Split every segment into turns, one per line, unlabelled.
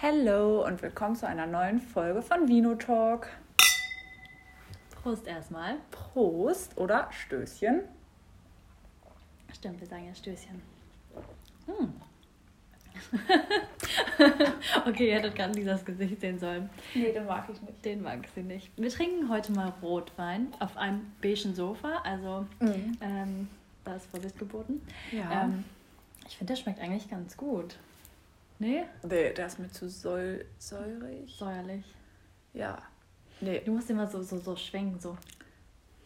Hallo und willkommen zu einer neuen Folge von Vino Talk.
Prost erstmal.
Prost oder Stößchen.
Stimmt, wir sagen ja Stößchen. Hm. okay, ihr hättet gerade Lisas Gesicht sehen sollen.
Nee, den mag ich nicht.
Den mag sie nicht. Wir trinken heute mal Rotwein auf einem beigen Sofa. Also,
Mhm.
ähm, da ist Vorsicht geboten.
Ja.
Ähm, ich finde, der schmeckt eigentlich ganz gut. Nee?
nee, der ist mir zu säul säurig.
Säuerlich.
Ja. Nee.
Du musst immer so, so, so schwenken, so.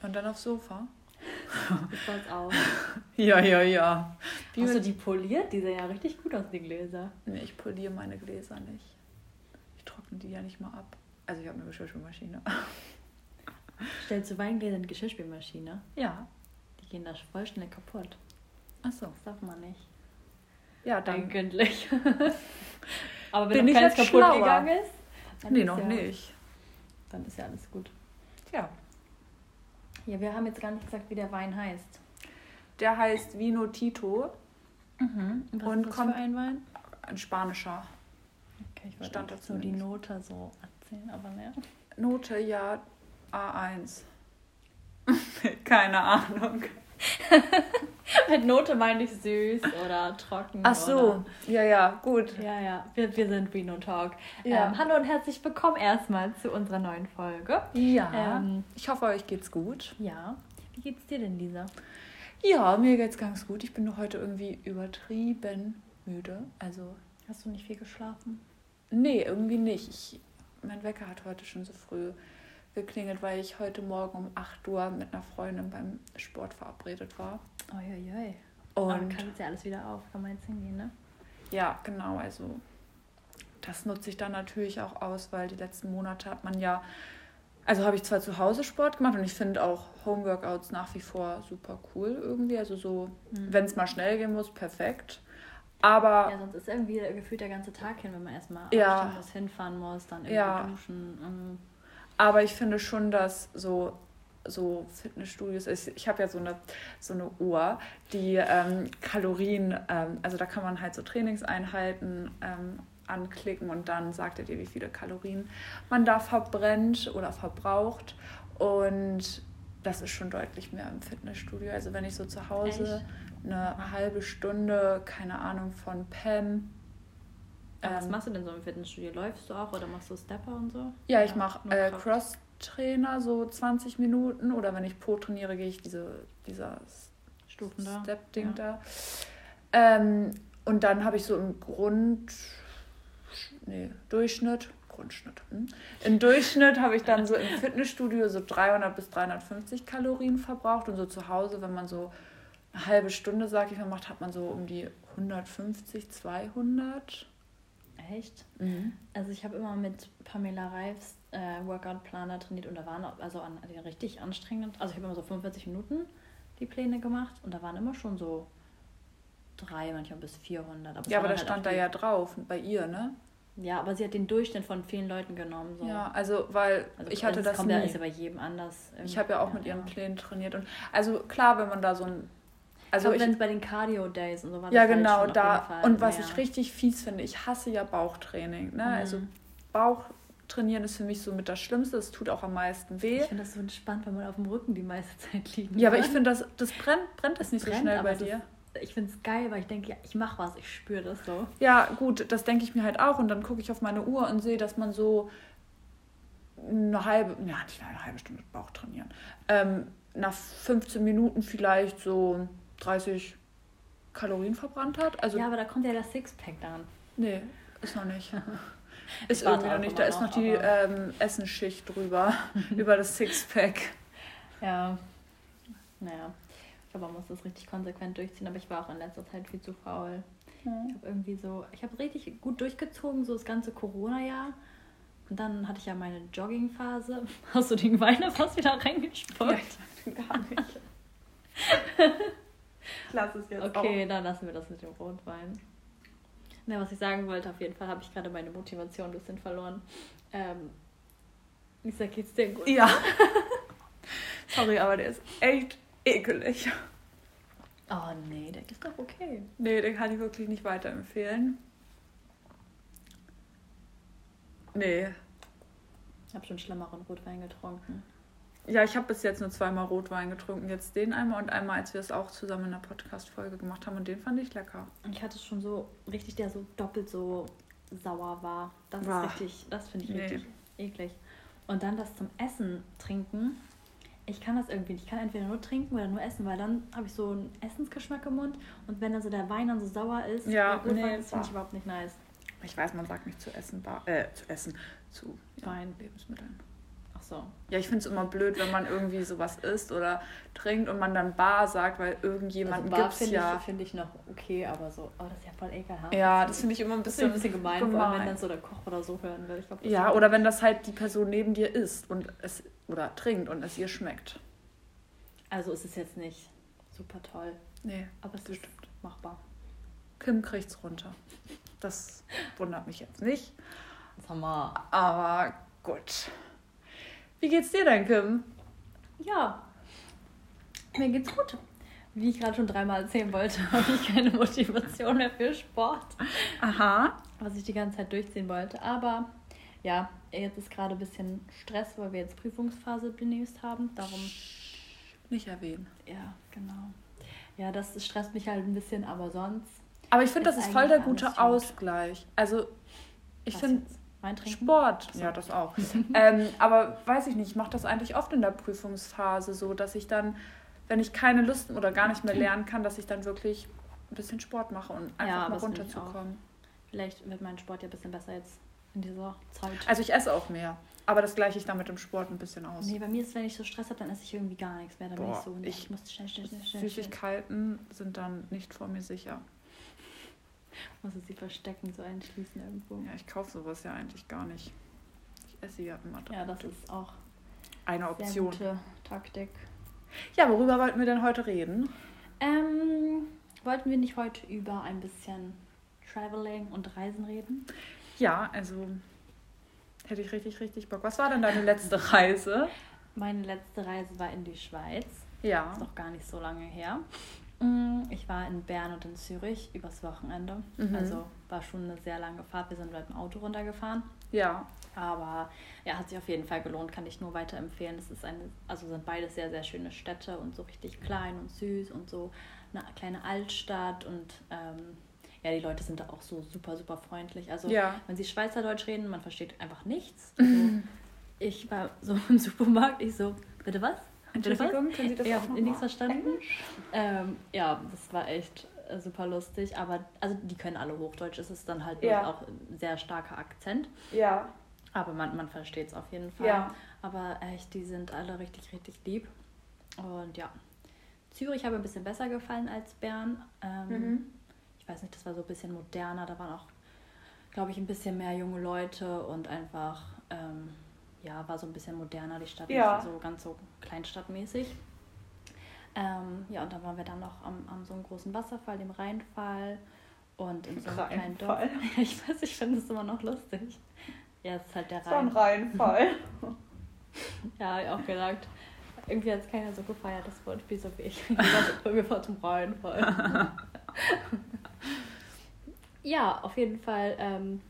Und dann aufs Sofa?
Ich soll's auch.
Ja, ja, ja. Wie
Hast du die poliert? Die sehen ja richtig gut aus, die Gläser.
Nee, ich poliere meine Gläser nicht. Ich trockne die ja nicht mal ab. Also ich habe eine Geschirrspülmaschine.
Stellst du Weingläser in die Geschirrspülmaschine?
Ja.
Die gehen da voll schnell kaputt.
Achso.
Das darf man nicht.
Ja, dann.
Eigentlich. Aber wenn
Bin
noch keins
jetzt
kaputt
schlauer?
gegangen ist, dann
Nee,
ist
noch
ja,
nicht.
Dann ist ja alles gut.
Tja.
Ja, wir haben jetzt gar nicht gesagt, wie der Wein heißt.
Der heißt Vino Tito.
Mhm. Und was
Und
ist
kommt-
ein Wein?
Ein spanischer.
Okay, ich wollte jetzt nur die. Note so erzählen, aber ne.
Note ja A1. Keine Ahnung.
Mit Note meine ich süß oder trocken.
Ach so, ja, ja, gut.
Oder, ja, ja, wir, wir sind Vino Talk.
Ja.
Ähm, hallo und herzlich willkommen erstmal zu unserer neuen Folge.
Ja.
Ähm,
ich hoffe, euch geht's gut.
Ja. Wie geht's dir denn, Lisa?
Ja, mir geht's ganz gut. Ich bin nur heute irgendwie übertrieben müde. Also,
Hast du nicht viel geschlafen?
nee, irgendwie nicht. Ich, mein Wecker hat heute schon so früh geklingelt, weil ich heute Morgen um 8 Uhr mit einer Freundin beim Sport verabredet war.
Uiuiui. Aber
Und
kann jetzt ja alles wieder auf. Kann man jetzt hingehen, ne?
Ja, genau. Also das nutze ich dann natürlich auch aus, weil die letzten Monate hat man ja, also habe ich zwar zu Hause Sport gemacht und ich finde auch Homeworkouts nach wie vor super cool irgendwie. Also so,
Mhm.
wenn es mal schnell gehen muss, perfekt. Aber
Ja, sonst ist irgendwie gefühlt der ganze Tag hin, wenn man erstmal
Ja.
muss, hinfahren muss, dann irgendwie
Ja.
duschen. mhm.
Aber ich finde schon, dass so, so Fitnessstudios, ich, ich habe ja so eine, so eine Uhr, die ähm, Kalorien, ähm, also da kann man halt so Trainingseinheiten ähm, anklicken und dann sagt er dir, wie viele Kalorien man da verbrennt oder verbraucht. Und das ist schon deutlich mehr im Fitnessstudio. Also wenn ich so zu Hause eine halbe Stunde, keine Ahnung, von Pam.
Was
ähm,
machst du denn so im Fitnessstudio? Läufst du auch oder machst du Stepper und so?
Ja, ich mache äh,
Kraft.
Cross-Trainer, so 20 Minuten. Oder wenn ich Po trainiere, gehe ich diese, dieser
Stufen da.
Step-Ding
Ja.
da. Ähm, und dann habe ich so im Grund... Nee, Durchschnitt... Grundschnitt. Hm? Im Durchschnitt habe ich dann so im Fitnessstudio so 300 bis 350 Kalorien verbraucht. Und so zu Hause, wenn man so eine halbe Stunde, sag ich mal, macht, hat man so um die 150, 200.
Echt?
Mhm.
Also ich habe immer mit Pamela Reifs äh, Workout-Planer trainiert und da waren also an, die richtig anstrengend. Also ich habe immer so 45 Minuten die Pläne gemacht und da waren immer schon so drei, manchmal bis 400. es
Ja, aber da
halt
stand da ja drauf, bei ihr, ne?
Ja, aber sie hat den Durchschnitt von vielen Leuten genommen. So.
Ja, also weil
Also
ich hatte
es
das
kommt
nie.
ja, ist ja bei jedem anders.
ich habe ja auch mit ihren Plänen trainiert und also klar, wenn man da so ein also ich,
wenn es bei den Cardio Days und so war
ja
das halt
genau
auf
da und was
mehr.
ich richtig fies finde, ich hasse ja Bauchtraining, ne?
Mhm.
Also Bauch trainieren ist für mich so mit das Schlimmste, es tut auch am meisten weh.
Ich finde das so entspannt, wenn man auf dem Rücken die meiste Zeit liegt.
Ja, aber ich finde das das brennt brennt das nicht so
brennt,
schnell
aber
bei
ist-
dir.
Ich finde es geil, weil ich denke, ja, ich mache was, ich spüre das so.
Ja, gut, das denke ich mir halt auch und dann gucke ich auf meine Uhr und sehe, dass man so eine halbe, ja, nicht eine halbe Stunde Bauch trainieren. Ähm, nach 15 Minuten vielleicht so 30 Kalorien verbrannt hat. Also,
ja, aber da kommt ja das Sixpack dann.
nee, ist noch nicht.
Ich
Ist irgendwie noch nicht. Da ist noch
noch,
die ähm, Essensschicht drüber, über das Sixpack.
Ja. Naja. Ich glaube, man muss das richtig konsequent durchziehen, aber ich war auch in letzter Zeit viel zu faul. Ich habe irgendwie so, ich habe richtig gut durchgezogen, so das ganze Corona-Jahr. Und dann hatte ich ja meine Jogging-Phase. Hast du den Wein fast wieder reingespült?
Gar nicht. Ich lasse es jetzt
Okay, dann lassen wir das mit dem Rotwein. Na, was ich sagen wollte, auf jeden Fall habe ich gerade meine Motivation ein bisschen verloren. Ähm, Lisa, geht's dir gut?
auch. Ja. Sorry, aber der ist echt ekelig.
Oh nee, der ist doch okay.
Nee, den kann ich wirklich nicht weiterempfehlen. Nee.
Ich habe schon schlimmeren Rotwein getrunken.
Ja, ich habe bis jetzt nur zweimal Rotwein getrunken. Jetzt den einmal und einmal, als wir es auch zusammen in der Podcast-Folge gemacht haben. Und den fand ich lecker.
Und ich hatte schon so richtig, der so doppelt so sauer war. Das
Boah.
ist richtig, das finde ich
Nee.
richtig eklig. Und dann das zum Essen trinken. Ich kann das irgendwie nicht. Ich kann entweder nur trinken oder nur essen, weil dann habe ich so einen Essensgeschmack im Mund. Und wenn dann so der Wein dann so sauer ist,
Ja, nee,
das finde ich überhaupt nicht nice.
Ich weiß, man sagt nicht zu essen, bar, äh, zu essen, zu ja,
Wein.
Lebensmitteln.
Ach so.
Ja, ich finde es immer blöd, wenn man irgendwie sowas isst oder trinkt und man dann Bar sagt, weil irgendjemanden
also
gibt's
finde
ja.
ich, find ich noch okay, aber so, oh, das ist ja voll ekelhaft.
Ja, das finde ich immer ein
ist ein
bisschen,
bisschen gemein, vor allem wenn
gemein.
dann so der Koch oder so hören will. Glaub,
Ja, oder wenn das halt die Person neben dir isst und es oder trinkt und es ihr schmeckt.
Also ist es jetzt nicht super toll,
Nee,
aber es
das
ist
stimmt.
machbar.
Kim kriegt's runter. Das wundert mich jetzt nicht.
Haben wir.
Aber gut. Wie geht's dir denn, Kim?
Ja, mir geht's gut. Wie ich gerade schon dreimal erzählen wollte, habe ich keine Motivation mehr für Sport,
Aha.
was ich die ganze Zeit durchziehen wollte. Aber ja, jetzt ist gerade ein bisschen Stress, weil wir jetzt Prüfungsphase demnächst haben. Darum,
Nicht erwähnen.
ja, genau. Ja, das stresst mich halt ein bisschen, aber sonst.
Aber ich finde, das
Ist
voll der gute. Ausgleich. Also, ich finde?
Wein trinken?
Sport,
so.
ja, das auch. ähm, aber weiß ich nicht, ich mache das eigentlich oft in der Prüfungsphase so, dass ich dann, wenn ich keine Lust oder gar nicht mehr lernen kann, dass ich dann wirklich ein bisschen Sport mache und einfach
Ja,
mal runterzukommen.
Vielleicht wird mein Sport ja ein bisschen besser jetzt in dieser Zeit.
Also ich esse auch mehr, aber das gleiche ich dann mit dem Sport ein bisschen aus.
Nee, bei mir ist, wenn ich so Stress habe, dann esse ich irgendwie gar nichts mehr. Dann bin
Boah,
ich so, nee,
ich-
ich muss schnell, schnell, schnell, schnell. schnell.
Süßigkeiten sind dann nicht vor mir sicher.
Muss es sie verstecken, so einschließen irgendwo.
Ja, ich kaufe sowas ja eigentlich gar nicht. Ich esse ja immer
Ja, das ist auch
eine Option.
gute Taktik.
Ja, worüber wollten wir denn heute reden?
Ähm, wollten wir nicht heute über ein bisschen Traveling und Reisen reden?
Ja, also hätte ich richtig, richtig Bock. Was war denn deine letzte Reise?
Meine letzte Reise war in die Schweiz.
Ja.
Ist noch gar nicht so lange her. Mm, Ich war in Bern und in Zürich übers Wochenende.
Mhm.
Also war schon eine sehr lange Fahrt. Wir sind mit dem Auto runtergefahren.
Ja.
Aber ja, hat sich auf jeden Fall gelohnt, kann ich nur weiterempfehlen. Es ist eine, also sind beides sehr, sehr schöne Städte und so richtig klein und süß und so eine kleine Altstadt und ähm, ja, die Leute sind da auch so super, super freundlich. Also
Ja.
wenn sie Schweizerdeutsch reden, man versteht einfach nichts. Also, ich war so im Supermarkt, ich so, bitte was?
Entschuldigung, können Sie das
Ja,
auch noch
nichts verstanden. Ähm, ja, das war echt äh, super lustig, aber also die können alle Hochdeutsch, es ist dann halt
Ja.
auch ein sehr starker Akzent.
Ja.
Aber man, man versteht es auf jeden Fall.
Ja.
Aber echt, die sind alle richtig, richtig lieb. Und ja, Zürich mir ein bisschen besser gefallen als Bern. Ähm,
Mhm.
Ich weiß nicht, das war so ein bisschen moderner. Da waren auch, glaube ich, ein bisschen mehr junge Leute und einfach, ähm, ja, war so ein bisschen moderner die Stadt.
Ja.
So ganz so kleinstadtmäßig. Ähm, ja, und dann waren wir dann noch am, am so einem großen Wasserfall, dem Rheinfall. Und in so einem kleinen Dorf.
Rheinfall?
Ich weiß, ich finde es immer noch lustig. Ja, es ist halt der
Das war ein
Rhein.
Reinfall.
Ja, auch gedacht. Irgendwie hat es keiner so gefeiert, das Wortspiel so wie ich. Wir fahren zum Rheinfall. ja, auf jeden Fall ähm,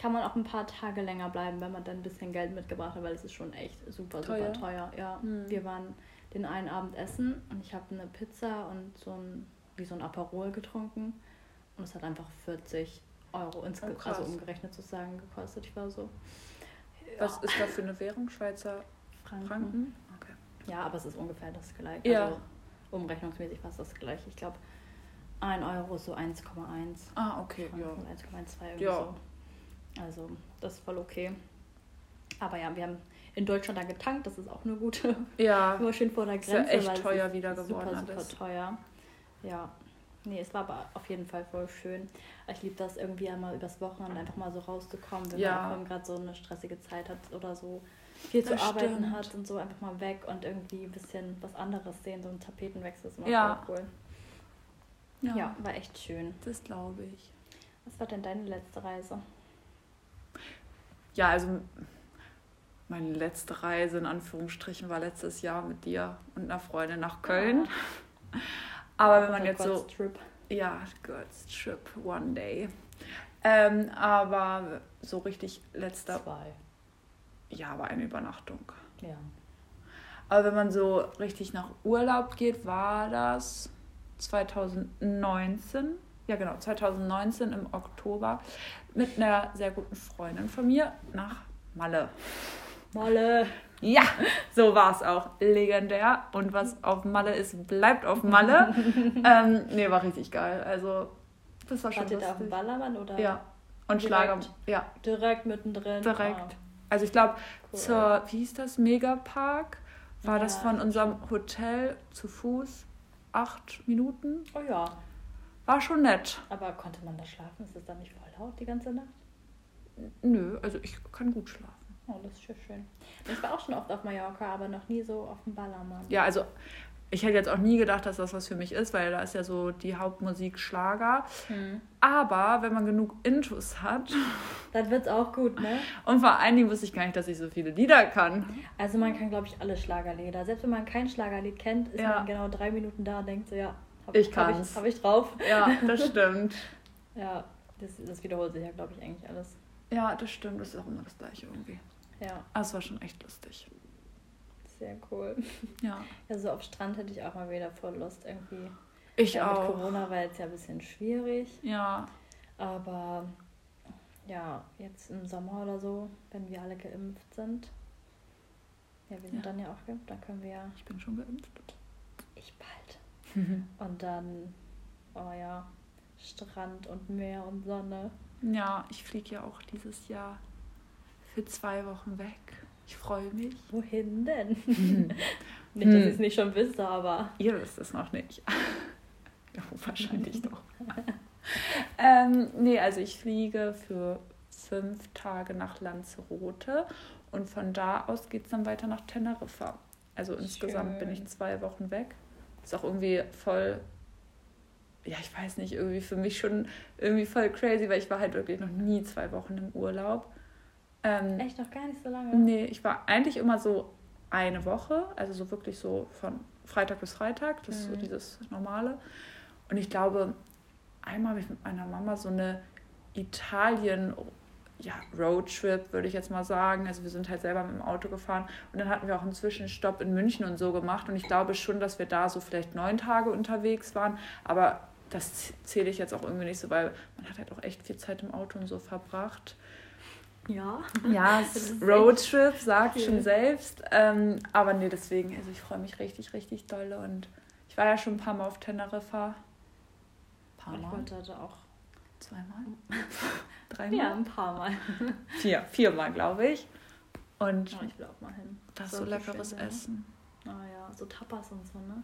kann man auch ein paar Tage länger bleiben, wenn man dann ein bisschen Geld mitgebracht hat, weil es ist schon echt super,
Teuer?
super teuer. Ja,
Hm.
wir waren den einen Abend essen und ich habe eine Pizza und so ein, wie so ein Aperol getrunken und es hat einfach 40 Euro insge
Oh,
also umgerechnet sozusagen gekostet. Ich war so.
Was ist da für eine Währung? Schweizer
Franken.
Franken? Okay.
Ja, aber es ist ungefähr das gleiche.
Ja.
Also umrechnungsmäßig fast das gleiche. Ich glaube, 1 Euro ist so 1,1.
Ah, okay, ja.
Franken, 1,12 irgendwie
Ja.
so. Also, das ist voll okay. Aber ja, wir haben in Deutschland dann getankt, das ist auch eine gute.
Ja,
Immer schön vor der
Ist ja
Grenze.
echt teuer wieder geworden
Super, super
alles.
teuer. Ja. Nee, es war aber auf jeden Fall voll schön. Ich liebe das irgendwie einmal übers Wochenende einfach mal so rauszukommen, wenn
Ja.
man gerade so eine stressige Zeit hat oder so viel zu
Das
arbeiten
stimmt.
hat und so einfach mal weg und irgendwie ein bisschen was anderes sehen. So ein Tapetenwechsel ist immer
Ja.
voll cool.
ja,
Ja. war echt schön.
das glaube ich.
Was war denn deine letzte Reise?
Ja, also meine letzte Reise in Anführungsstrichen war letztes Jahr mit dir und einer Freundin nach Köln. Aber wenn man jetzt so
Gott, Trip.
Ja, Girls Trip One Day. Ähm, aber so richtig letzter.
Zwei.
Ja, war eine Übernachtung.
Ja.
Aber wenn man so richtig nach Urlaub geht, war das 2019. Ja, genau, 2019 im Oktober mit einer sehr guten Freundin von mir nach Malle.
Malle.
Ja, so war es auch. Legendär. Und was auf Malle ist, bleibt auf Malle. ähm, nee, war richtig geil. Also, das war schon
Wart ihr da auf dem
lustig.
Ballermann oder?
Ja. Und
Direkt?
Schlager. Ja,
Direkt mittendrin.
direkt.
Ah,
Also ich glaube,
cool.
zur, wie hieß das, Megapark, war das
Ja,
von unserem Hotel zu Fuß acht Minuten.
Oh ja.
War schon nett.
Aber konnte man da schlafen? Ist das dann nicht laut die ganze Nacht?
Nö, also ich kann gut schlafen.
Oh, das ist schön. Ich war auch schon oft auf Mallorca, aber noch nie so auf dem Ballermann.
Ja, also ich hätte jetzt auch nie gedacht, dass das was für mich ist, weil da ist ja so die Hauptmusik Schlager.
Hm.
Aber wenn man genug Intus hat,
Dann wird's auch gut, ne?
und vor allen Dingen wusste ich gar nicht, dass ich so viele Lieder kann.
Also man kann, glaube ich, alle Schlagerlieder. Selbst wenn man kein Schlagerlied kennt, ist
Ja.
man genau drei Minuten da und denkt so, ja, hab,
Ich
hab
kann's.
ich, hab ich drauf.
Ja, das stimmt.
Ja, das, das wiederholt sich ja, glaube ich, eigentlich alles.
Ja, das stimmt. Das ist auch immer das Gleiche irgendwie.
Ja,
Aber es war schon echt lustig.
sehr cool.
Ja.
Ja, so auf Strand hätte ich auch mal wieder voll Lust irgendwie.
Ich
ja,
auch.
Mit Corona war jetzt ja ein bisschen schwierig,
Ja,
aber ja, jetzt im Sommer oder so, wenn wir alle geimpft sind. Ja, wir sind
Ja.
dann ja auch geimpft, dann können wir ja,
ich bin schon geimpft.
ich bald. Und dann, oh ja, Strand und Meer und Sonne.
Ja, ich fliege ja auch dieses Jahr für zwei Wochen weg. Ich freue mich.
Wohin denn? Nicht, dass
Hm.
ich es nicht schon wüsste, aber
Ihr wisst es noch nicht. ja, wahrscheinlich doch. ähm, nee, also ich fliege für fünf Tage nach Lanzarote und von da aus geht es dann weiter nach Teneriffa. Also insgesamt bin ich
Schön.
zwei Wochen weg. Ist auch irgendwie voll, ja, ich weiß nicht, irgendwie für mich schon irgendwie voll crazy, weil ich war halt wirklich noch nie zwei Wochen im Urlaub. Ähm,
echt noch gar nicht so lange.
Nee, ich war eigentlich immer so eine Woche, also so wirklich so von Freitag bis Freitag, das ist so
Mhm.
dieses normale. Und ich glaube, einmal habe ich mit meiner Mama so eine Italien ja, Roadtrip, würde ich jetzt mal sagen. Also wir sind halt selber mit dem Auto gefahren und dann hatten wir auch einen Zwischenstopp in München und so gemacht. Und ich glaube schon, dass wir da so vielleicht neun Tage unterwegs waren. Aber das zähle ich jetzt auch irgendwie nicht so, weil man hat halt auch echt viel Zeit im Auto und so verbracht.
Ja.
Ja, Roadtrip sagt
viel.
schon selbst. Ähm, aber nee, deswegen, also ich freue mich richtig, richtig doll. Und ich war ja schon ein paar Mal auf Teneriffa. Ein paar
Ich
Mal.
wollte heute auch.
Zweimal? Dreimal?
Ja, ein paar Mal.
Vier. Viermal, glaube ich. Und
Ja, ich will auch mal hin.
das ist so
Soll
leckeres
schön sein, ne?
Essen.
Ah ja, so Tapas und so, ne?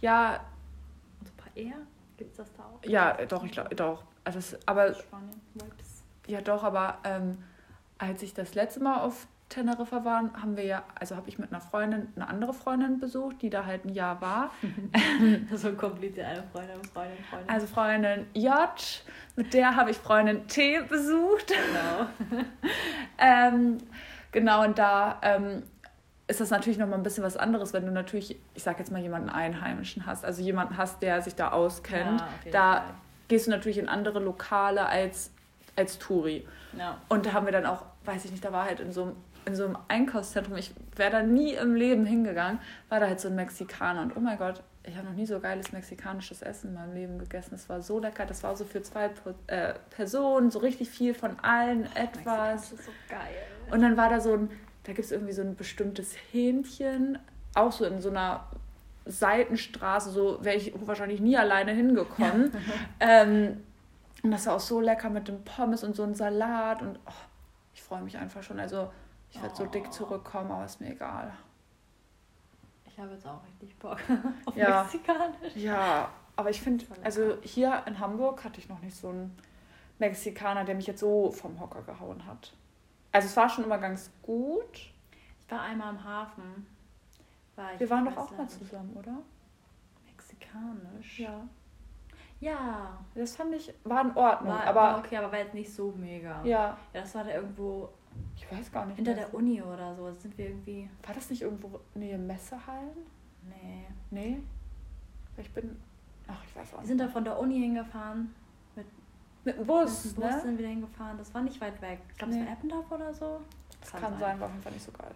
Ja,
Und so Paella? Gibt's das da auch?
ja, doch, ich glaube, doch. Also es, aber
Spanien. Vibes.
Ja, doch, aber ähm, als ich das letzte Mal auf Teneriffa war, haben wir ja, also habe ich mit einer Freundin, eine andere Freundin besucht, die da halt ein Jahr war.
so kompliziert, eine Freundin, Freundin, Freundin.
Also Freundin J, mit der habe ich Freundin T besucht.
genau.
Ähm, genau, und da ähm, ist das natürlich nochmal ein bisschen was anderes, wenn du natürlich, ich sag jetzt mal, jemanden Einheimischen hast, also jemanden hast, der sich da auskennt.
Ja,
da
Fall.
gehst du natürlich in andere Lokale als, als Touri.
Ja.
Und da haben wir dann auch, weiß ich nicht, da war halt in so einem, in so einem Einkaufszentrum, ich wäre da nie im Leben hingegangen, war da halt so ein Mexikaner. Und oh mein Gott, ich habe noch nie so geiles mexikanisches Essen in meinem Leben gegessen. Das war so lecker. Das war so für zwei äh, Personen, so richtig viel von allen etwas.
Das ist so geil.
Und dann war da so ein, da gibt es irgendwie so ein bestimmtes Hähnchen, auch so in so einer Seitenstraße, so wäre ich wahrscheinlich nie alleine hingekommen. ähm, und das war auch so lecker mit dem Pommes und so ein Salat und oh, ich freue mich einfach schon. Also ich werde so
Oh.
dick zurückkommen, aber ist mir egal.
Ich habe jetzt auch richtig Bock auf
Ja.
Mexikanisch.
Ja, aber ich finde, also hier in Hamburg hatte ich noch nicht so einen Mexikaner, der mich jetzt so vom Hocker gehauen hat. Also es war schon immer ganz gut.
Ich war einmal im Hafen. War
Wir waren doch auch mal zusammen, oder?
Mexikanisch?
Ja.
Ja.
Das fand ich, war in Ordnung,
War,
aber
war okay, aber war jetzt nicht so mega.
ja,
Ja, das war da irgendwo
ich weiß gar nicht.
hinter der Uni oder so. Sind wir irgendwie.
War das nicht irgendwo Nähe Messehallen?
Nee.
Nee. Ich bin, ach, ich weiß auch
Wir
nicht.
sind da von der Uni hingefahren.
Mit dem Bus,
Mit dem Bus
ne?
sind wir hingefahren. Das war nicht weit weg. Ich glaube, es
Nee.
war Eppendorf oder so.
Das kann, sein, war auf jeden Fall nicht so geil.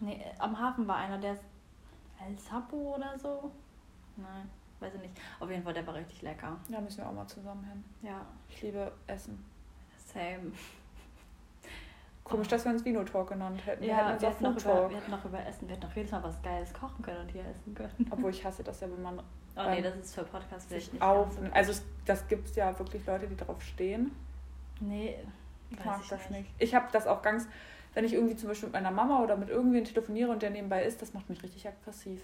Nee, am Hafen war einer, der ist El Sapo oder so. Nein, weiß ich nicht. Auf jeden Fall, der war richtig lecker.
Ja, müssen wir auch mal zusammen hin.
Ja,
Ich liebe Essen.
same.
Komisch, dass wir uns Vino Talk genannt hätten. Wir
Ja,
hätten uns
wir
auch
hätten, noch über, wir hätten noch über Essen, wir hätten noch jedes Mal was Geiles kochen können und hier essen können.
Obwohl ich hasse das ja, wenn man
Oh nee, das ist für Podcast vielleicht nicht
auf.
so.
Also es, das gibt es ja wirklich Leute, die drauf stehen.
Nee,
Ich mag
ich
das
nicht.
nicht. Ich habe das auch ganz, wenn ich irgendwie zum Beispiel mit meiner Mama oder mit irgendwen telefoniere und der nebenbei ist, das macht mich richtig aggressiv.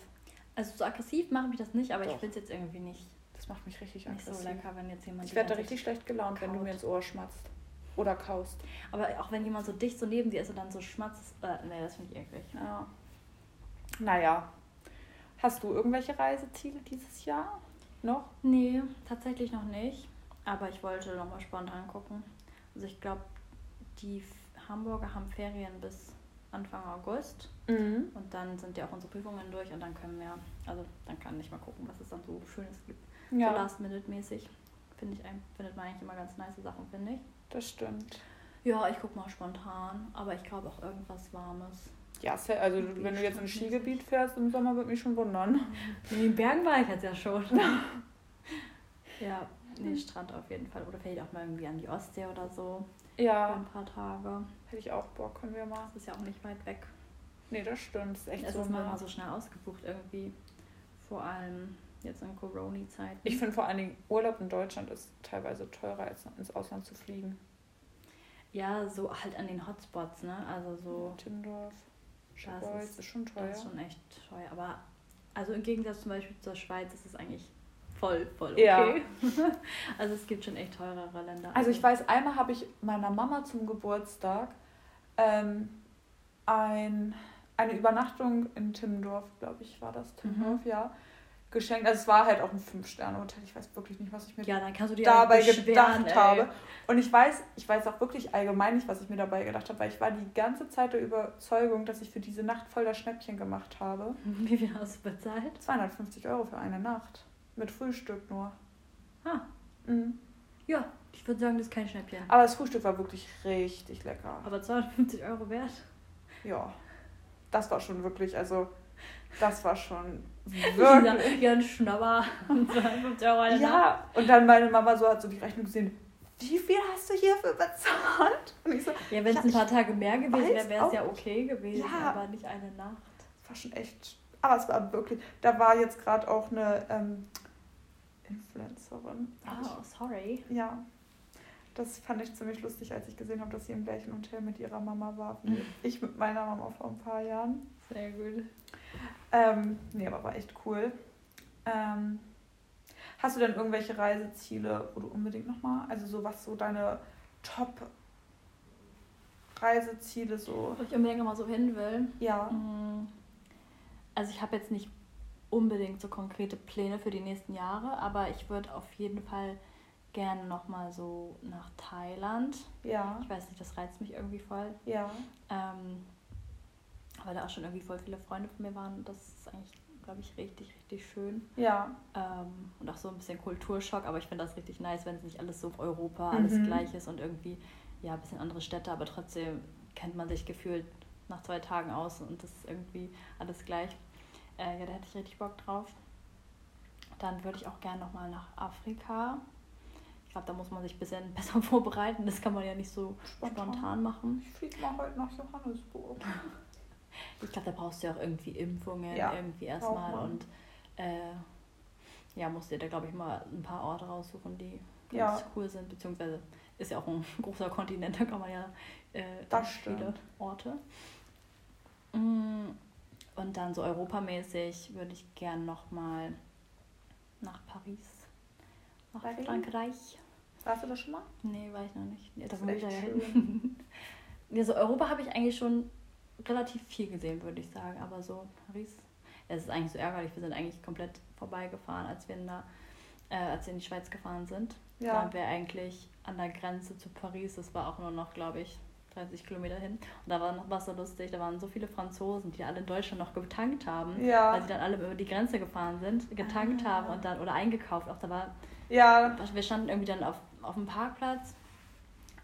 Also so aggressiv mache ich das nicht, aber ich
Doch.
finde es jetzt irgendwie nicht,
Das macht mich richtig
nicht so
aggressiv.
lecker, wenn jetzt jemand
ich werde da richtig schlecht gelaunt, wenn du
kaut.
mir ins Ohr schmatzt. Oder kaust.
Aber auch wenn jemand so dicht so neben dir ist und dann so schmatzt, äh, nee, das finde ich eklig.
Ja. Naja. Hast du irgendwelche Reiseziele dieses Jahr? Noch?
Nee, tatsächlich noch nicht. Aber ich wollte nochmal spontan gucken. Also ich glaube, die Hamburger haben Ferien bis Anfang August.
Mhm.
Und dann sind ja auch unsere Prüfungen durch und dann können wir, also dann kann ich mal gucken, was es dann so Schönes gibt. So
Ja,
Last-Minute-mäßig. Finde ich, ein- findet man eigentlich immer ganz nice Sachen, finde ich.
das stimmt.
Ja, ich guck mal spontan, aber ich glaube auch irgendwas Warmes.
Ja, also wenn du jetzt ins. Skigebiet fährst im Sommer, würde mich schon wundern.
In den Bergen war ich jetzt ja schon. ja, nee, Strand auf jeden Fall. Oder vielleicht auch mal irgendwie an die Ostsee oder so. Für
Ja,
ein paar Tage.
hätte ich auch Bock, können wir mal.
Das ist ja auch nicht weit weg.
Nee, das stimmt. Das ist echt
Es
so
ist mal so schnell ausgebucht irgendwie. Vor allem jetzt in Corona-Zeiten.
Ich finde vor allen Dingen, Urlaub in Deutschland ist teilweise teurer, als ins Ausland zu fliegen.
Ja, so halt an den Hotspots, ne? Also so,
Timmendorf,
Das
Schiffholz,
ist-
ist schon teuer.
das ist schon echt teuer. Aber also im Gegensatz zum Beispiel zur Schweiz ist es eigentlich voll, voll okay.
Ja.
also es gibt schon echt teurere Länder.
Also ich weiß, einmal habe ich meiner Mama zum Geburtstag ähm, ein, eine Übernachtung in Timmendorf, glaube ich, war das Timmendorf,
Mhm.
ja, geschenkt. Also es war halt auch ein Fünf-Sterne-Hotel. Ich weiß wirklich nicht, was ich mir
Ja,
dabei
beschweren,
gedacht
ey.
habe. Und ich weiß, ich weiß auch wirklich allgemein nicht, was ich mir dabei gedacht habe, weil ich war die ganze Zeit der Überzeugung, dass ich für diese Nacht voll das Schnäppchen gemacht habe.
Wie viel hast du bezahlt?
250 Euro für eine Nacht. Mit Frühstück nur.
Ah,
Mhm.
ja, ich würde sagen, das ist kein Schnäppchen.
Aber das Frühstück war wirklich richtig lecker.
Aber 250 Euro wert?
Ja, das war schon wirklich, also das war schon wirklich.
ja, ein Schnabber. 250 Euro eine Nacht.
Ja, und dann meine Mama so hat so die Rechnung gesehen, wie viel hast du hierfür bezahlt? Und ich so,
Ja, wenn es ein paar Tage mehr gewesen wäre, wäre es ja okay gewesen,
Ja.
aber nicht eine Nacht.
das war schon echt, aber es war wirklich, da war jetzt gerade auch eine ähm, Influencerin.
Oh, sorry.
Ja, das fand ich ziemlich lustig, als ich gesehen habe, dass sie im gleichen Hotel mit ihrer Mama war, wie ich mit meiner Mama vor ein paar Jahren.
Sehr gut.
Ähm, nee, aber war echt cool. Ähm, hast du denn irgendwelche Reiseziele, wo du unbedingt nochmal, also so was so deine Top-Reiseziele so,
Wo ich unbedingt nochmal so hin will.
ja,
Mm, Also ich habe jetzt nicht unbedingt so konkrete Pläne für die nächsten Jahre, aber ich würde auf jeden Fall gerne nochmal so nach Thailand.
ja,
Ich weiß nicht, das reizt mich irgendwie voll.
ja,
Ähm, weil da auch schon irgendwie voll viele Freunde von mir waren. Das ist eigentlich, glaube ich, richtig, richtig schön.
ja,
Ähm, und auch so ein bisschen Kulturschock, aber ich finde das richtig nice, wenn es nicht alles so auf Europa, alles
Mhm.
gleich ist und irgendwie, ja, ein bisschen andere Städte, aber trotzdem kennt man sich gefühlt nach zwei Tagen aus und das ist irgendwie alles gleich. Äh, ja, da hätte ich richtig Bock drauf. Dann würde ich auch gerne nochmal nach Afrika. Ich glaube, da muss man sich ein bisschen besser vorbereiten. Das kann man ja nicht so
Spontan.
spontan machen.
ich fliege mal heute nach Johannesburg.
Ich glaube, da brauchst du ja auch irgendwie Impfungen
Ja,
irgendwie erstmal und äh, ja, musst dir da, glaube ich, mal ein paar Orte raussuchen, die
Ja.
ganz cool sind, beziehungsweise ist ja auch ein großer Kontinent, da kann man ja äh,
Das
viele
stimmt.
Orte. Mm, Und dann so europamäßig würde ich gern nochmal nach Paris, nach
Paris?
Frankreich.
Warst du das schon mal?
Nee, war ich noch nicht. Ja,
Das
da
ist echt
ja hin. Ja, so Europa habe ich eigentlich schon relativ viel gesehen, würde ich sagen. Aber so Paris, es ist eigentlich so ärgerlich. Wir sind eigentlich komplett vorbeigefahren, als wir in, der, äh, als wir in die Schweiz gefahren sind. Da
Ja,
waren wir eigentlich an der Grenze zu Paris. Das war auch nur noch, glaube ich, 30 Kilometer hin. Und da war noch was so lustig. Da waren so viele Franzosen, die alle in Deutschland noch getankt haben. Weil
ja,
sie dann alle über die Grenze gefahren sind, getankt
Ah.
haben und dann oder eingekauft. Auch da war
ja,
wir standen irgendwie dann auf, auf dem Parkplatz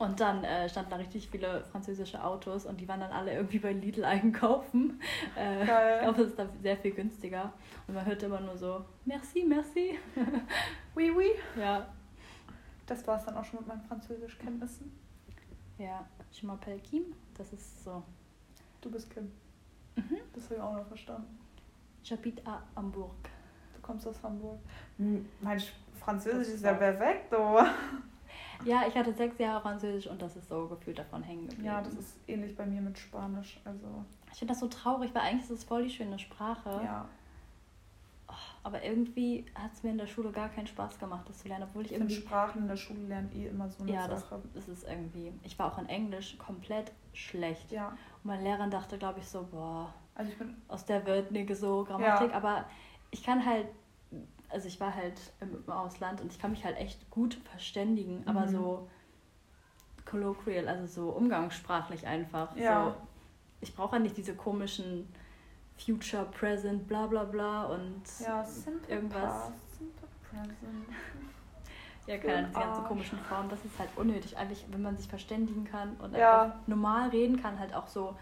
und dann äh, standen da richtig viele französische Autos und die waren dann alle irgendwie bei Lidl einkaufen. Äh, ich glaube, es ist da sehr viel günstiger. Und man hörte immer nur so, merci, merci.
oui, oui.
Ja.
Das war es dann auch schon mit meinen Französischkenntnissen.
Ja, je m'appelle Kim. Das ist so.
Du bist Kim.
Mhm.
Das habe ich auch noch verstanden.
J'habite à Hamburg.
Du kommst aus Hamburg. Hm, Mein Französisch ist ja perfekt, oh.
Ja, ich hatte sechs Jahre Französisch und das ist so gefühlt davon hängen geblieben.
Ja, das ist ähnlich bei mir mit Spanisch. Also,
Ich finde das so traurig, weil eigentlich ist es voll die schöne Sprache.
ja.
Aber irgendwie hat es mir in der Schule gar keinen Spaß gemacht, das zu lernen, obwohl ich
Ich
irgendwie.
Sprachen in der Schule lernen eh immer so eine
Ja, das,
Sache.
das ist irgendwie. Ich war auch in Englisch komplett schlecht.
Ja,
Und mein Lehrer dachte, glaube ich, so, boah,
also ich bin,
aus der Welt nirgends so Grammatik.
Ja.
Aber ich kann halt, also ich war halt im, Ausland und ich kann mich halt echt gut verständigen, aber
Mhm.
so colloquial, also so umgangssprachlich einfach.
Ja.
So, ich brauche ja nicht diese komischen Future, Present, bla bla bla und
ja,
irgendwas.
past, simple present.
Ja, keine Ahnung, diese ganzen komischen Formen, das ist halt unnötig. Eigentlich, wenn man sich verständigen kann und
Ja.
einfach normal reden kann, halt auch so.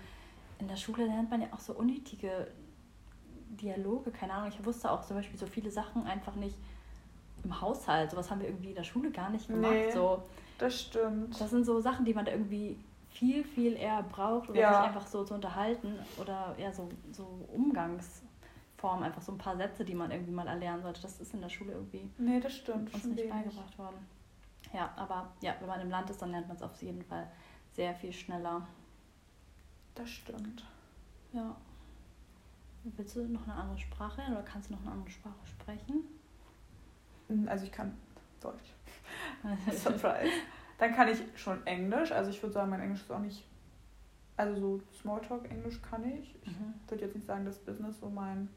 In der Schule lernt man ja auch so unnötige Dialoge, keine Ahnung. Ich wusste auch zum Beispiel so viele Sachen einfach nicht im Haushalt. Sowas haben wir irgendwie in der Schule gar nicht gemacht.
Nee.
So,
Das stimmt.
das sind so Sachen, die man da irgendwie viel, viel eher braucht, oder
Ja.
sich einfach so zu unterhalten oder ja, so, so Umgangsformen, einfach so ein paar Sätze, die man irgendwie mal erlernen sollte. Das ist in der Schule irgendwie
Nee, das stimmt.
uns nicht beigebracht worden. Ja, aber ja, wenn man im Land ist, dann lernt man es auf jeden Fall sehr viel schneller.
Das stimmt.
Ja. Willst du noch eine andere Sprache oder kannst du noch eine andere Sprache sprechen?
Hm, Also ich kann Deutsch. Surprise. Dann kann ich schon Englisch. Also ich würde sagen, mein Englisch ist auch nicht. Also so Smalltalk-Englisch kann ich. Ich
Mhm.
würde jetzt nicht sagen, dass Business so mein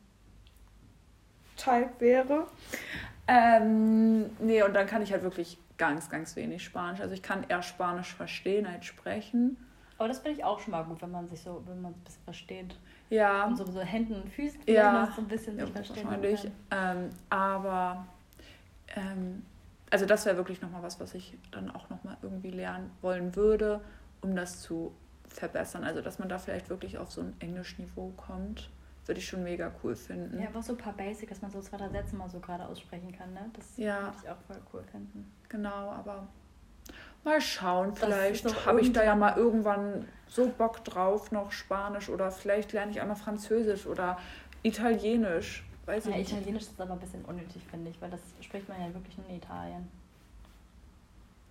Type wäre. Ähm, nee, und dann kann ich halt wirklich ganz, ganz wenig Spanisch. Also ich kann eher Spanisch verstehen als sprechen.
Aber das finde ich auch schon mal gut, wenn man sich so, wenn man es ein bisschen versteht.
Ja,
Und so, so Händen und Füßen,
Ja.
man so ein bisschen
ja
sich
wahrscheinlich. Ähm, aber ähm, also das wäre wirklich nochmal was, was ich dann auch nochmal irgendwie lernen wollen würde, um das zu verbessern. Also dass man da vielleicht wirklich auf so ein Englischniveau kommt, würde ich schon mega cool finden.
Ja, einfach so ein paar Basic, dass man so zwei, drei Sätze mal so gerade aussprechen kann, ne? Das
Ja.
würde ich auch voll cool finden.
Genau, aber mal schauen, vielleicht habe ich da ja mal irgendwann so Bock drauf, noch Spanisch oder vielleicht lerne ich auch noch Französisch oder Italienisch. Weiß
Ja,
ich nicht.
Italienisch ist aber ein bisschen unnötig, finde ich, weil das spricht man ja wirklich nur in Italien.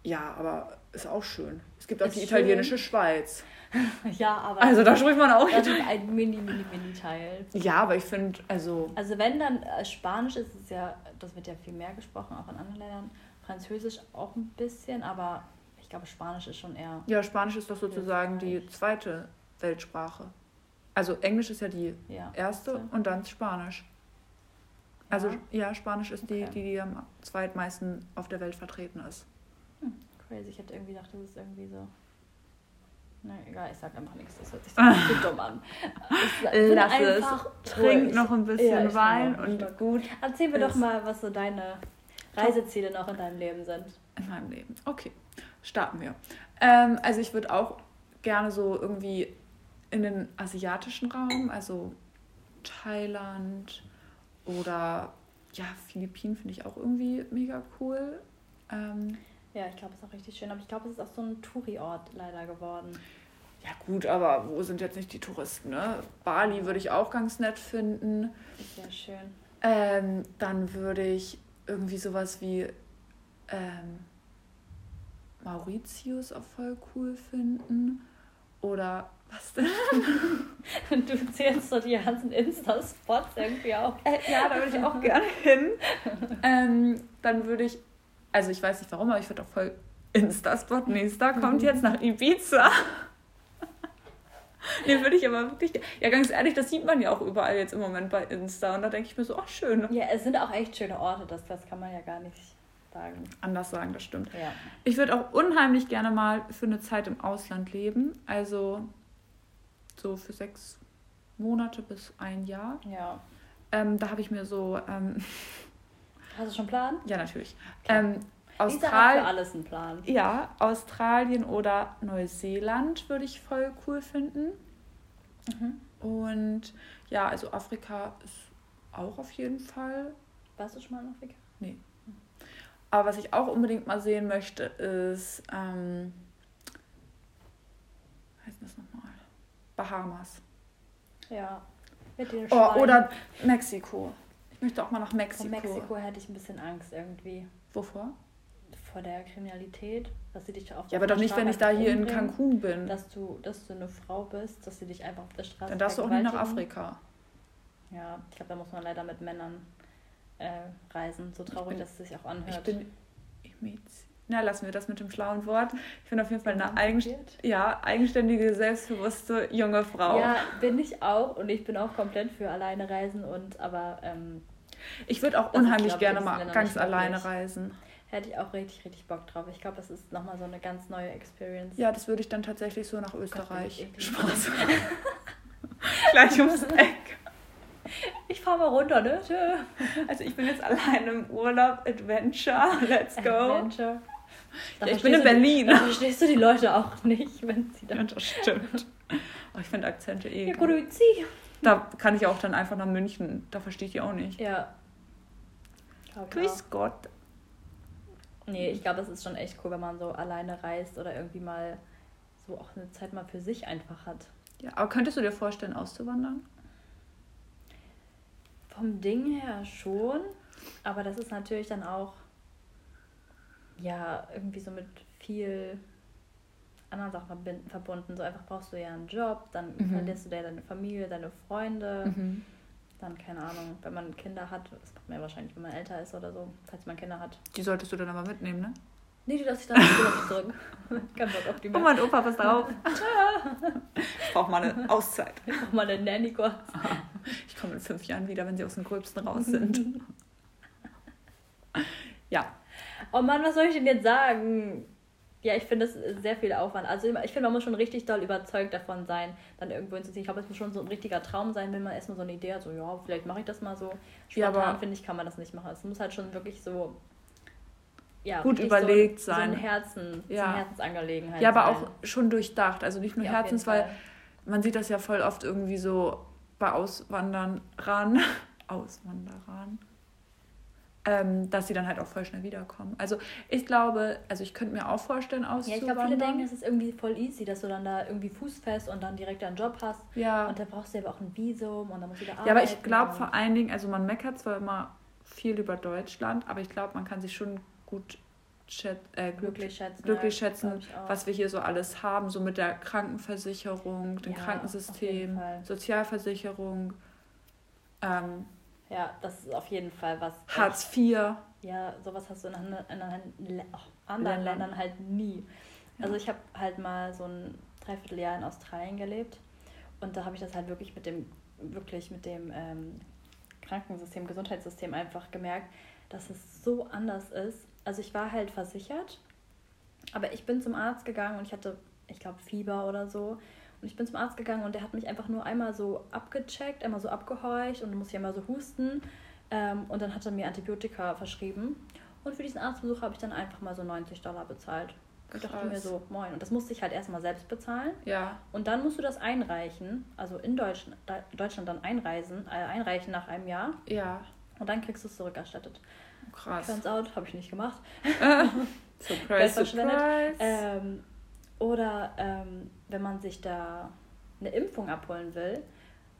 Ja, aber ist auch schön. Es gibt auch
Ist
die
schön.
italienische Schweiz.
ja, aber
Also da spricht man auch
das ist ein mini, mini, mini Teil.
Ja, aber ich finde, also
Also wenn dann äh, Spanisch ist es ja, das wird ja viel mehr gesprochen, auch in anderen Ländern. Französisch auch ein bisschen, aber glaube Spanisch ist schon eher.
ja, Spanisch ist doch sozusagen die zweite Weltsprache. Also Englisch ist ja die
Ja.
erste
erste.
und dann Spanisch. Also
Ja.
ja, Spanisch ist die,
Okay.
die, die am zweitmeisten auf der Welt vertreten ist.
Crazy, ich hätte irgendwie gedacht, das ist irgendwie so. Na egal, ich sag einfach nichts, das hört sich so dumm an. Sind
Lass es. Trink
ruhig.
noch ein bisschen
Ja, ich
Wein und gut
Erzähl mir doch mal, was so deine Reiseziele noch in deinem Leben sind.
in meinem Leben. Okay, starten wir. Ähm, also ich würde auch gerne so irgendwie in den asiatischen Raum, also Thailand oder ja, Philippinen finde ich auch irgendwie mega cool. Ähm,
Ja, ich glaube, es ist auch richtig schön. Aber ich glaube, es ist auch so ein Touri-Ort leider geworden.
ja gut, aber wo sind jetzt nicht die Touristen? Ne? Bali würde ich auch ganz nett finden.
Ist sehr schön.
Ähm, dann würde ich irgendwie sowas wie ähm, Mauritius auch voll cool finden. Oder was denn?
Du zählst so die ganzen Insta-Spots irgendwie auch.
Äh, ja, da würde ich auch gerne hin. ähm, dann würde ich, also ich weiß nicht warum, aber ich würde auch voll Insta-Spot. Nächster kommt jetzt nach Ibiza. Den würde ich aber wirklich. Ja, ganz ehrlich, das sieht man ja auch überall jetzt im Moment bei Insta. Und da denke ich mir so, ach schön.
Ja, es sind auch echt schöne Orte, das, das kann man ja gar nicht sagen.
Anders sagen, das stimmt.
Ja.
Ich würde auch unheimlich gerne mal für eine Zeit im Ausland leben. Also so für sechs Monate bis ein Jahr.
Ja.
Ähm, da habe ich mir so, ähm,
Hast du schon einen Plan?
ja natürlich, ähm, Australien. für alles ein Plan. Ja, Australien oder Neuseeland würde ich voll cool finden. Mhm. Und ja, also Afrika ist auch auf jeden Fall.
Warst du schon mal in Afrika? Nee.
Aber was ich auch unbedingt mal sehen möchte, ist, ähm, heißt das nochmal? Bahamas. Ja. Mit den oh, oder Mexiko. Ich möchte auch mal nach Mexiko.
Von Mexiko hätte ich ein bisschen Angst irgendwie.
Wovor?
Vor der Kriminalität, dass sie dich auf
Ja, aber doch nicht, wenn ich da hier in Cancun bin.
Dass du, dass du eine Frau bist, dass sie dich einfach auf der Straße
Dann darfst du auch nicht nach Afrika.
Ja, ich glaube, da muss man leider mit Männern äh, reisen. So traurig, bin, dass es sich auch anhört.
Ich bin na, lassen wir das mit dem schlauen Wort. Ich bin auf jeden Fall eine eigen, ja, eigenständige, selbstbewusste junge Frau.
Ja, bin ich auch und ich bin auch komplett für alleine reisen und aber ähm,
ich würde auch unheimlich gerne mal ganz alleine reisen.
Hätte ich auch richtig, richtig Bock drauf. Ich glaube, das ist nochmal so eine ganz neue Experience.
Ja, das würde ich dann tatsächlich so nach Österreich. Spaß. Gleich ums Eck.
Ich fahre mal runter, ne?
Also ich bin jetzt alleine im Urlaub. Adventure, let's go. Adventure. Ja, ich bin in Berlin.
Da verstehst du die Leute auch nicht, wenn sie dann.
Ja, das stimmt. Oh, ich finde Akzente eh. Ja, da kann ich auch dann einfach nach München. Da verstehe ich die auch nicht. Ja.
Grüß Gott. Nee, ich glaube, das ist schon echt cool, wenn man so alleine reist oder irgendwie mal so auch eine Zeit mal für sich einfach hat.
Ja, aber könntest du dir vorstellen, auszuwandern?
Vom Ding her schon, aber das ist natürlich dann auch ja irgendwie so mit viel anderen Sachen verbunden. So einfach brauchst du ja einen Job, dann mhm. verlierst du ja deine Familie, deine Freunde. Mhm. Dann, keine Ahnung, wenn man Kinder hat, das macht man ja wahrscheinlich, wenn man älter ist oder so, falls man Kinder hat.
Die solltest du dann aber mitnehmen, ne?
Nee, die lasse ich dann nicht zurück. Kein Bock auf die
Oma und Opa, pass auf. ich brauche mal eine Auszeit.
Ich brauche mal eine Nanny kurz.
Ich komme in fünf Jahren wieder, wenn sie aus dem Gröbsten raus sind. ja.
Oh Mann, was soll ich denn jetzt sagen? Ja, ich finde das sehr viel Aufwand. Also ich finde, man muss schon richtig doll überzeugt davon sein, dann irgendwo hinzuziehen. Ich glaube, es muss schon so ein richtiger Traum sein, wenn man erstmal so eine Idee hat, so ja, vielleicht mache ich das mal so. Spontan, ja, finde ich, kann man das nicht machen. Es muss halt schon wirklich so ja, gut überlegt so, sein. So ein Herzen, ja. so eine Herzensangelegenheit.
Ja, aber sein. auch schon durchdacht. Also nicht nur ja, Herzens, weil man sieht das ja voll oft irgendwie so bei Auswandern ran. Auswanderern. Ähm, dass sie dann halt auch voll schnell wiederkommen. Also ich glaube, also ich könnte mir auch vorstellen, auszuwandern. Ja, ich glaube,
viele denken, es ist irgendwie voll easy, dass du dann da irgendwie fußfest und dann direkt einen Job hast. Ja. Und da brauchst du aber auch ein Visum und dann musst du
wieder arbeiten. Ja, aber ich glaube vor allen Dingen, also man meckert zwar immer viel über Deutschland, aber ich glaube, man kann sich schon gut schät, äh, glücklich schätzen, glücklich schätzen was wir hier so alles haben, so mit der Krankenversicherung, dem ja, Krankensystem, Sozialversicherung. Ähm,
ja, das ist auf jeden Fall was.
Hartz IV.
Ja, sowas hast du in, in, in anderen Ländern. Ländern halt nie. Ja. Also ich habe halt mal so ein Dreivierteljahr in Australien gelebt und da habe ich das halt wirklich mit dem, wirklich mit dem ähm, Krankensystem, Gesundheitssystem einfach gemerkt, dass es so anders ist also ich war halt versichert, aber ich bin zum Arzt gegangen und ich hatte, ich glaube, Fieber oder so. Und ich bin zum Arzt gegangen und der hat mich einfach nur einmal so abgecheckt, einmal so abgehorcht und dann musste ich einmal so husten. Ähm, und dann hat er mir Antibiotika verschrieben. Und für diesen Arztbesuch habe ich dann einfach mal so 90 Dollar bezahlt. Ich dachte mir so, moin. Und das musste ich halt erstmal selbst bezahlen. Ja. Und dann musst du das einreichen, also in Deutschland, Deutschland dann einreisen, äh, einreichen nach einem Jahr. Ja. Und dann kriegst du es zurückerstattet. Krass. Turns out, habe ich nicht gemacht. surprise, surprise. Ähm, oder ähm, wenn man sich da eine Impfung abholen will,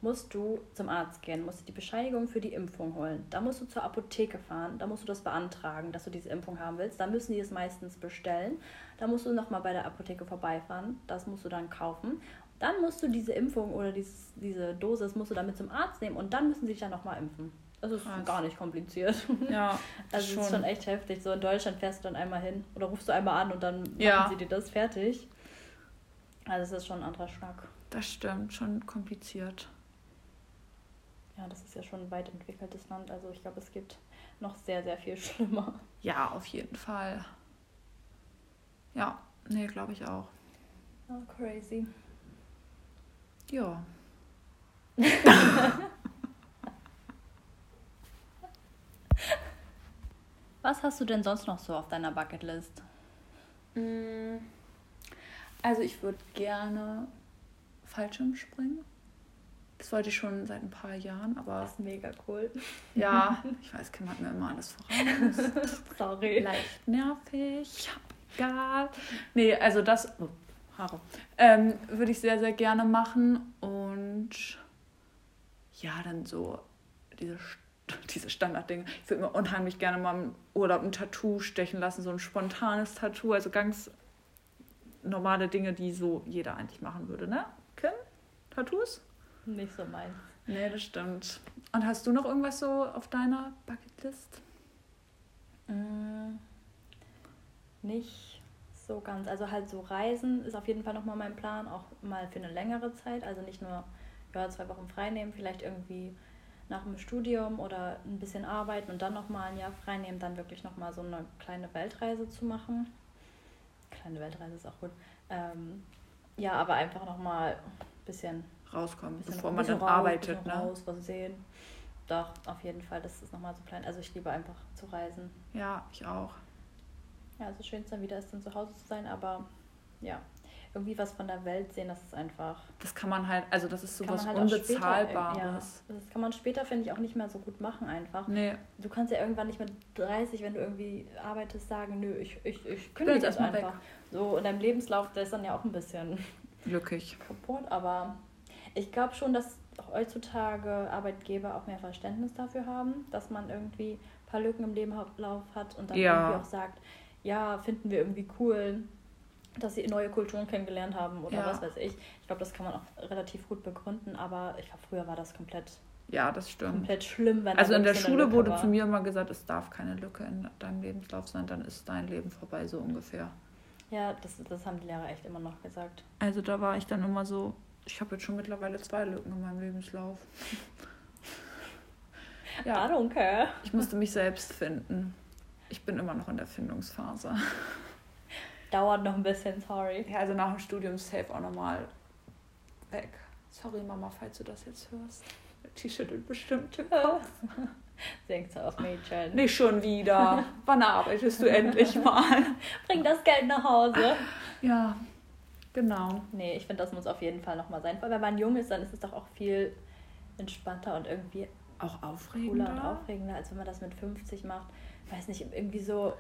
musst du zum Arzt gehen, musst du die Bescheinigung für die Impfung holen. Da musst du zur Apotheke fahren, da musst du das beantragen, dass du diese Impfung haben willst. Da müssen die es meistens bestellen. Da musst du nochmal bei der Apotheke vorbeifahren, das musst du dann kaufen. Dann musst du diese Impfung oder dieses, diese Dosis musst du damit zum Arzt nehmen und dann müssen sie dich dann nochmal impfen. Das ist Krass. gar nicht kompliziert. Ja. also es ist schon echt heftig. So in Deutschland fährst du dann einmal hin oder rufst du einmal an und dann ja. machen sie dir das fertig. Also es ist schon ein anderer Schlag.
Das stimmt, schon kompliziert.
Ja, das ist ja schon ein weit entwickeltes Land. Also ich glaube, es gibt noch sehr, sehr viel schlimmer.
Ja, auf jeden Fall. Ja, nee, glaube ich auch.
Oh, crazy.
Ja.
Was hast du denn sonst noch so auf deiner Bucketlist?
Mm, also ich würde gerne Fallschirm springen. Das wollte ich schon seit ein paar Jahren, aber.
Das ist mega cool.
Ja, ich weiß, Kim hat mir immer alles voraus.
Sorry.
Leicht nervig. Egal. Nee, also das. Oh, Haare. Ähm, würde ich sehr, sehr gerne machen. Und ja, dann so diese, diese Standarddinge. Ich würde mir unheimlich gerne mal im Urlaub ein Tattoo stechen lassen, so ein spontanes Tattoo. Also ganz normale Dinge, die so jeder eigentlich machen würde, ne? Kim? Tattoos?
Nicht so meins.
Nee, das stimmt. Und hast du noch irgendwas so auf deiner Bucketlist?
Mm, nicht so ganz. Also halt so Reisen ist auf jeden Fall nochmal mein Plan, auch mal für eine längere Zeit. Also nicht nur ja, zwei Wochen frei nehmen, vielleicht irgendwie nach dem Studium oder ein bisschen arbeiten und dann nochmal ein Jahr frei nehmen, dann wirklich nochmal so eine kleine Weltreise zu machen. Kleine Weltreise ist auch gut. Ähm, ja, aber einfach nochmal ein bisschen
rauskommen,
bisschen,
bevor man dann
raus,
arbeitet. Ne?
Raus, was sehen. Doch, auf jeden Fall, das ist nochmal so klein. Also ich liebe einfach zu reisen.
Ja, ich auch.
Ja, also schön dann wieder ist, dann zu Hause zu sein, aber ja, irgendwie was von der Welt sehen, das ist einfach.
Das kann man halt, also das ist sowas
halt
Unbezahlbares.
Später, ja, das kann man später, finde ich, auch nicht mehr so gut machen einfach.
Nee.
Du kannst ja irgendwann nicht mit 30, wenn du irgendwie arbeitest, sagen, nö, ich, ich, ich kündige das einfach. Weg. So in deinem Lebenslauf, der ist dann ja auch ein bisschen
lückig.
Kaputt, aber ich glaube schon, dass heutzutage Arbeitgeber auch mehr Verständnis dafür haben, dass man irgendwie ein paar Lücken im Lebenslauf hat und dann ja. irgendwie auch sagt, ja, finden wir irgendwie cool, dass sie neue Kulturen kennengelernt haben oder ja. was weiß ich. Ich glaube, das kann man auch relativ gut begründen, aber ich glaube, früher war das komplett.
Ja, das stimmt.
Komplett schlimm,
wenn Also in der Schule wurde war. zu mir immer gesagt, es darf keine Lücke in deinem Lebenslauf sein, dann ist dein Leben vorbei, so ungefähr.
Ja, das, das haben die Lehrer echt immer noch gesagt.
Also da war ich dann immer so, ich habe jetzt schon mittlerweile zwei Lücken in meinem Lebenslauf.
ja, I don't care.
Ich musste mich selbst finden. Ich bin immer noch in der Findungsphase.
Dauert noch ein bisschen, sorry.
Ja, also nach dem Studium safe auch nochmal weg. Sorry, Mama, falls du das jetzt hörst. Die schüttelt bestimmt den Kopf.
Singt auf Mädchen.
Nicht schon wieder. Wann arbeitest du endlich mal?
Bring das Geld nach Hause.
Ja, genau.
Nee, ich finde, das muss auf jeden Fall nochmal sein. Weil wenn man jung ist, dann ist es doch auch viel entspannter und irgendwie
auch aufregender.
Cooler und aufregender, als wenn man das mit 50 macht weiß nicht, irgendwie so.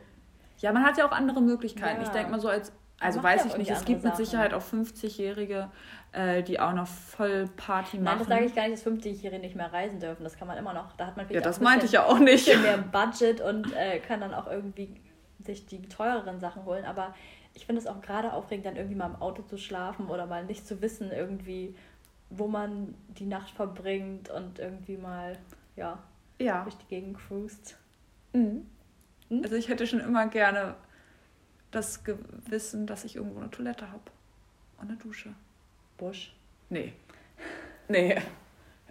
Ja, man hat ja auch andere Möglichkeiten. Ja. Ich denke mal so als, also weiß ich nicht, es gibt mit Sicherheit auch 50-Jährige, äh, die auch noch voll Party machen. Nein,
das sage ich gar nicht, dass 50-Jährige nicht mehr reisen dürfen. Das kann man immer noch. Da hat man
Ja, das meinte ich ja auch nicht.
mehr Budget und äh, kann dann auch irgendwie sich die teureren Sachen holen. Aber ich finde es auch gerade aufregend, dann irgendwie mal im Auto zu schlafen oder mal nicht zu wissen, irgendwie, wo man die Nacht verbringt und irgendwie mal, ja,
ja.
durch die Gegend cruist.
Mhm. Hm? Also ich hätte schon immer gerne das Gewissen, dass ich irgendwo eine Toilette habe. Und eine Dusche.
Busch?
Nee. Nee.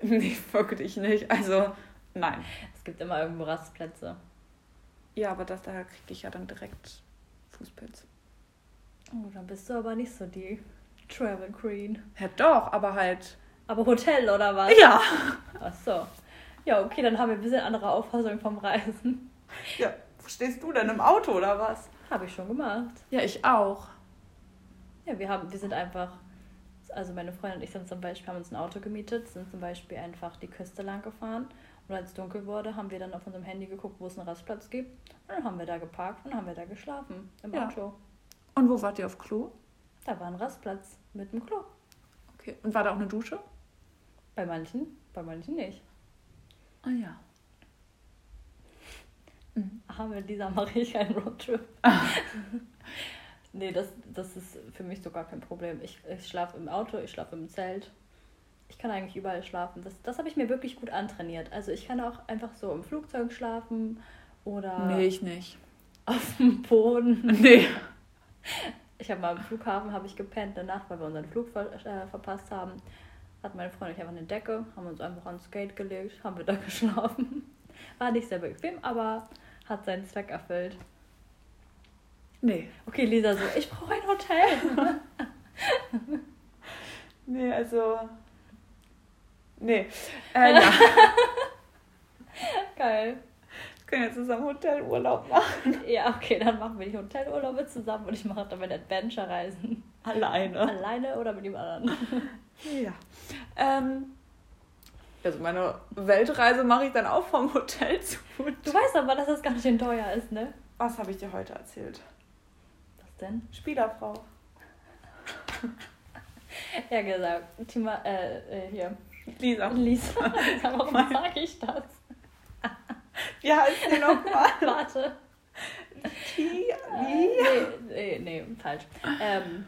Nee, wirklich nicht. Also, nein.
Es gibt immer irgendwo Rastplätze.
Ja, aber das, da kriege ich ja dann direkt Fußpilz.
Oh, dann bist du aber nicht so die Travel Queen.
Ja, doch, aber halt.
Aber Hotel oder was?
Ja.
Ach so. Ja, okay, dann haben wir ein bisschen andere Auffassung vom Reisen.
Ja. Stehst du denn im Auto oder was?
Habe ich schon gemacht.
Ja, ich auch.
Ja, wir haben, wir sind einfach, also meine Freundin und ich sind zum Beispiel, haben uns ein Auto gemietet, sind zum Beispiel einfach die Küste lang gefahren und als es dunkel wurde, haben wir dann auf unserem Handy geguckt, wo es einen Rastplatz gibt und dann haben wir da geparkt und haben wir da geschlafen im ja. Auto.
Und wo wart ihr auf Klo?
Da war ein Rastplatz mit dem Klo.
Okay. Und war da auch eine Dusche?
Bei manchen, bei manchen nicht.
Ah ja.
Mhm. Haben wir dieser mache ich einen Roadtrip. nee, das, das ist für mich so gar kein Problem. Ich, ich schlafe im Auto, ich schlafe im Zelt. Ich kann eigentlich überall schlafen. Das, das habe ich mir wirklich gut antrainiert. Also ich kann auch einfach so im Flugzeug schlafen oder.
Nee, ich nicht.
Auf dem Boden.
Nee.
Ich habe mal im Flughafen habe ich gepennt, eine Nacht, weil wir unseren Flug ver äh, verpasst haben. Hat meine Freundin einfach eine Decke, haben uns einfach ans Skate gelegt, haben wir da geschlafen. War nicht sehr bequem, aber hat seinen Zweck erfüllt.
Nee.
Okay, Lisa, so, ich brauche ein Hotel.
nee, also. Nee. Äh, ja.
Geil.
können ja zusammen Hotelurlaub machen.
Ja, okay, dann machen wir die Hotelurlaube zusammen und ich mache damit Adventure-Reisen.
Alleine.
Alleine oder mit dem anderen?
Ja. Ähm, also meine Weltreise mache ich dann auch vom Hotel zu.
Du weißt aber, dass das ganz schön teuer ist, ne?
Was habe ich dir heute erzählt?
Was denn?
Spielerfrau.
Ja, gesagt. Thema, äh, äh, hier.
Lisa.
Lisa. Warum
Mein-
sage ich das?
Wie heißt sie nochmal?
Warte.
Wie?
Äh, nee, nee, nee, falsch. Ähm,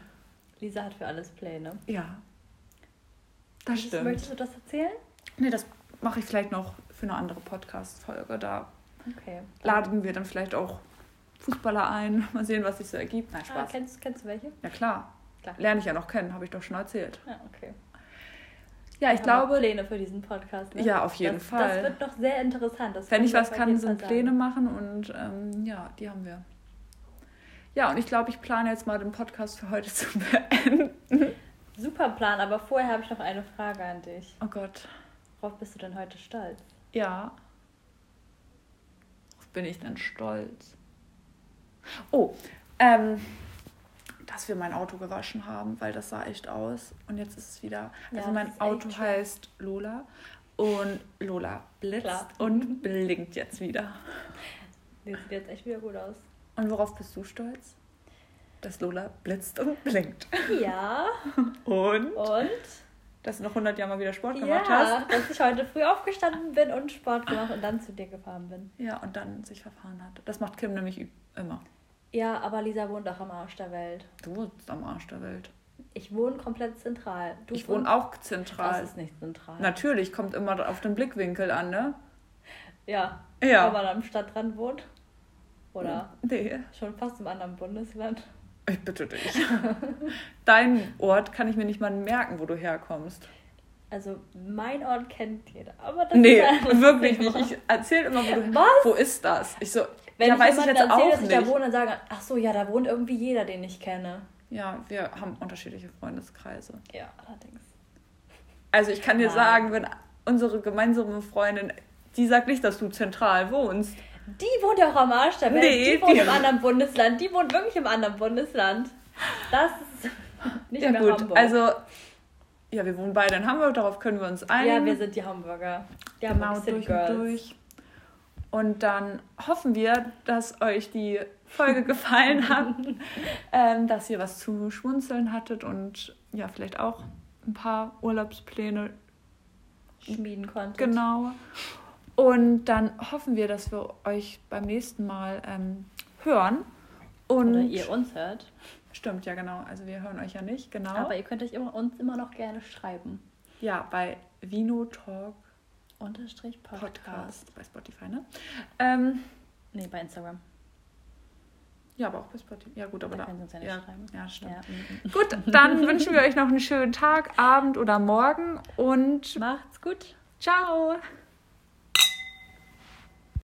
Lisa hat für alles Pläne.
Ja. Das stimmt.
Möchtest du das erzählen?
Nee, das mache ich vielleicht noch für eine andere Podcast-Folge. Da
Okay.
laden wir dann vielleicht auch Fußballer ein. Mal sehen, was sich so ergibt. Nein,
Ah,
Spaß.
kennst, kennst du welche?
Ja, klar.
Klar.
Lerne ich ja noch kennen, habe ich doch schon erzählt.
Ja, okay.
Ja, ich
auch
glaube,
Pläne für diesen Podcast. Ne?
Ja, auf jeden
das,
Fall.
Das wird noch sehr interessant. Das
wenn ich was kann, sind
Fall
Pläne machen und ähm, ja, die haben wir. Ja, und ich glaube, ich plane jetzt mal den Podcast für heute zu beenden.
Super Plan, aber vorher habe ich noch eine Frage an dich.
Oh Gott.
Worauf bist du denn heute stolz?
Ja. Worauf bin ich denn stolz? Oh, ähm, dass wir mein Auto gewaschen haben, weil das sah echt aus. Und jetzt ist es wieder.
Ja,
Also
das
mein Auto heißt Lola. Und Lola blitzt
Klar.
und blinkt jetzt wieder.
Die sieht jetzt echt wieder gut aus.
Und worauf bist du stolz? Dass Lola blitzt und blinkt.
Ja,
Und?
und?
Dass du noch 100 Jahre mal wieder Sport gemacht
Ja,
hast.
dass ich heute früh aufgestanden bin und Sport gemacht und dann zu dir gefahren bin.
Ja, und dann sich verfahren hat. Das macht Kim nämlich immer.
Ja, aber Lisa wohnt auch am Arsch der Welt.
Du wohnst am Arsch der Welt.
Ich wohne komplett zentral. Du
ich wohne auch zentral.
Das ist nicht zentral.
Natürlich, kommt immer auf den Blickwinkel an, ne?
Ja,
Ja.
wenn man am Stadtrand wohnt. Oder
Nee,
schon fast im anderen Bundesland.
Ich bitte dich. Dein Ort kann ich mir nicht mal merken, wo du herkommst.
Also mein Ort kennt jeder. Aber das
Nee,
ist
wirklich
Thema.
nicht. Ich erzähle immer, wo du
Was?
Wo ist das? Ich so,
Wenn
ja,
ich
weiß ich jetzt
erzähle,
auch
dass ich da
nicht.
wohne, dann sagen, ach so, ja, da wohnt irgendwie jeder, den ich kenne.
Ja, wir haben unterschiedliche Freundeskreise.
Ja, allerdings.
Also ich kann dir
Nein.
sagen, wenn unsere gemeinsame Freundin, die sagt nicht, dass du zentral wohnst.
Die wohnt ja auch am Arsch der Welt.
Nee,
die wohnt
die-
im anderen Bundesland. Die wohnt wirklich im anderen Bundesland. Das ist nicht
ja
mehr
gut,
Hamburg.
also ja, wir wohnen beide in Hamburg, darauf können wir uns einigen.
ja, wir sind die Hamburger. Die
genau
Hamburg
durch
Girls.
und durch. Und dann hoffen wir, dass euch die Folge gefallen hat, ähm, dass ihr was zu schmunzeln hattet und ja, vielleicht auch ein paar Urlaubspläne
schmieden konnte.
Genau. Und dann hoffen wir, dass wir euch beim nächsten Mal ähm, hören. Und
Oder ihr uns hört.
Stimmt, ja genau. Also wir hören euch ja nicht, genau.
Aber ihr könnt euch immer, uns immer noch gerne schreiben.
ja, bei Vino Talk
Unterstrich Podcast.
Podcast bei Spotify, ne? Ähm,
Nee, bei Instagram.
ja, aber auch bei Spotify. Ja gut, aber
Da
da.
können Sie uns ja nicht
ja,
schreiben.
ja, stimmt.
Ja. mm, mm.
Gut, dann wünschen wir euch noch einen schönen Tag, Abend oder Morgen und
Macht's gut.
ciao.